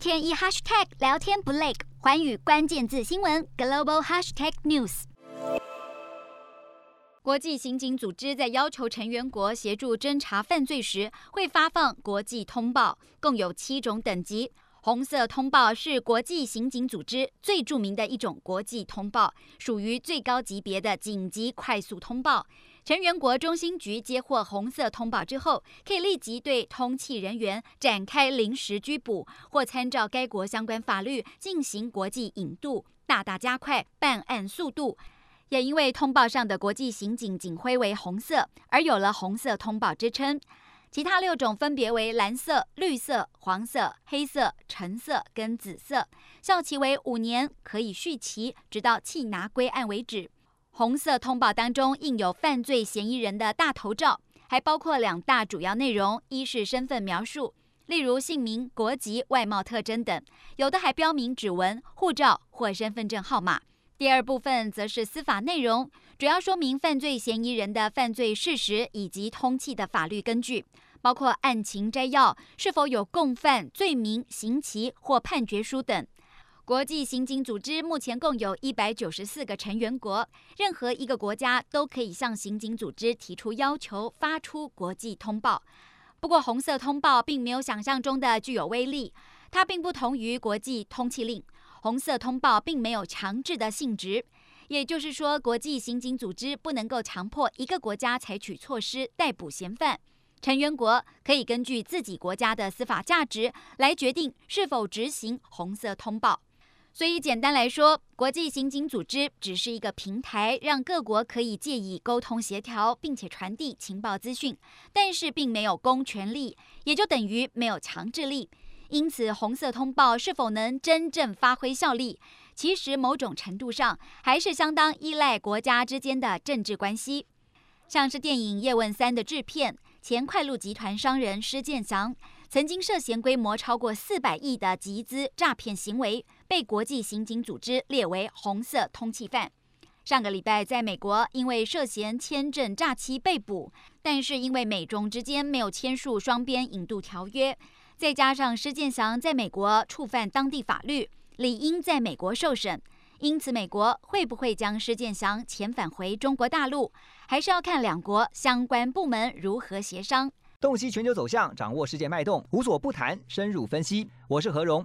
天一 hashtag 聊天不累，环宇关键字新闻 global hashtag news。国际刑警组织在要求成员国协助侦查犯罪时，会发放国际通报，共有七种等级。红色通报是国际刑警组织最著名的一种国际通报，属于最高级别的紧急快速通报。成员国中心局接获红色通报之后，可以立即对通缉人员展开临时拘捕，或参照该国相关法律进行国际引渡，大大加快办案速度。也因为通报上的国际刑警警徽为红色，而有了红色通报之称。其他六种分别为蓝色、绿色、黄色、黑色、橙色跟紫色，效期为五年，可以续期直到缉拿归案为止。红色通报当中印有犯罪嫌疑人的大头照，还包括两大主要内容：一是身份描述，例如姓名、国籍、外貌特征等；有的还标明指纹、护照或身份证号码。第二部分则是司法内容。主要说明犯罪嫌疑人的犯罪事实以及通缉的法律根据，包括案情摘要、是否有共犯、罪名、刑期或判决书等。国际刑警组织目前共有一百九十四个成员国，任何一个国家都可以向刑警组织提出要求，发出国际通报。不过，红色通报并没有想象中的具有威力，它并不同于国际通缉令。红色通报并没有强制的性质。也就是说，国际刑警组织不能够强迫一个国家采取措施逮捕嫌犯，成员国可以根据自己国家的司法价值来决定是否执行红色通报。所以，简单来说，国际刑警组织只是一个平台，让各国可以借以沟通协调，并且传递情报资讯，但是并没有公权力，也就等于没有强制力。因此，红色通报是否能真正发挥效力？其实，某种程度上还是相当依赖国家之间的政治关系。像是电影《叶问三》的制片、前快鹿集团商人施建祥，曾经涉嫌规模超过四百亿的集资诈骗行为，被国际刑警组织列为红色通缉犯。上个礼拜在美国因为涉嫌签证诈欺被捕，但是因为美中之间没有签署双边引渡条约，再加上施建祥在美国触犯当地法律。理应在美国受审，因此美国会不会将施建祥遣返回中国大陆，还是要看两国相关部门如何协商。洞悉全球走向，掌握世界脉动，无所不谈，深入分析。我是何荣，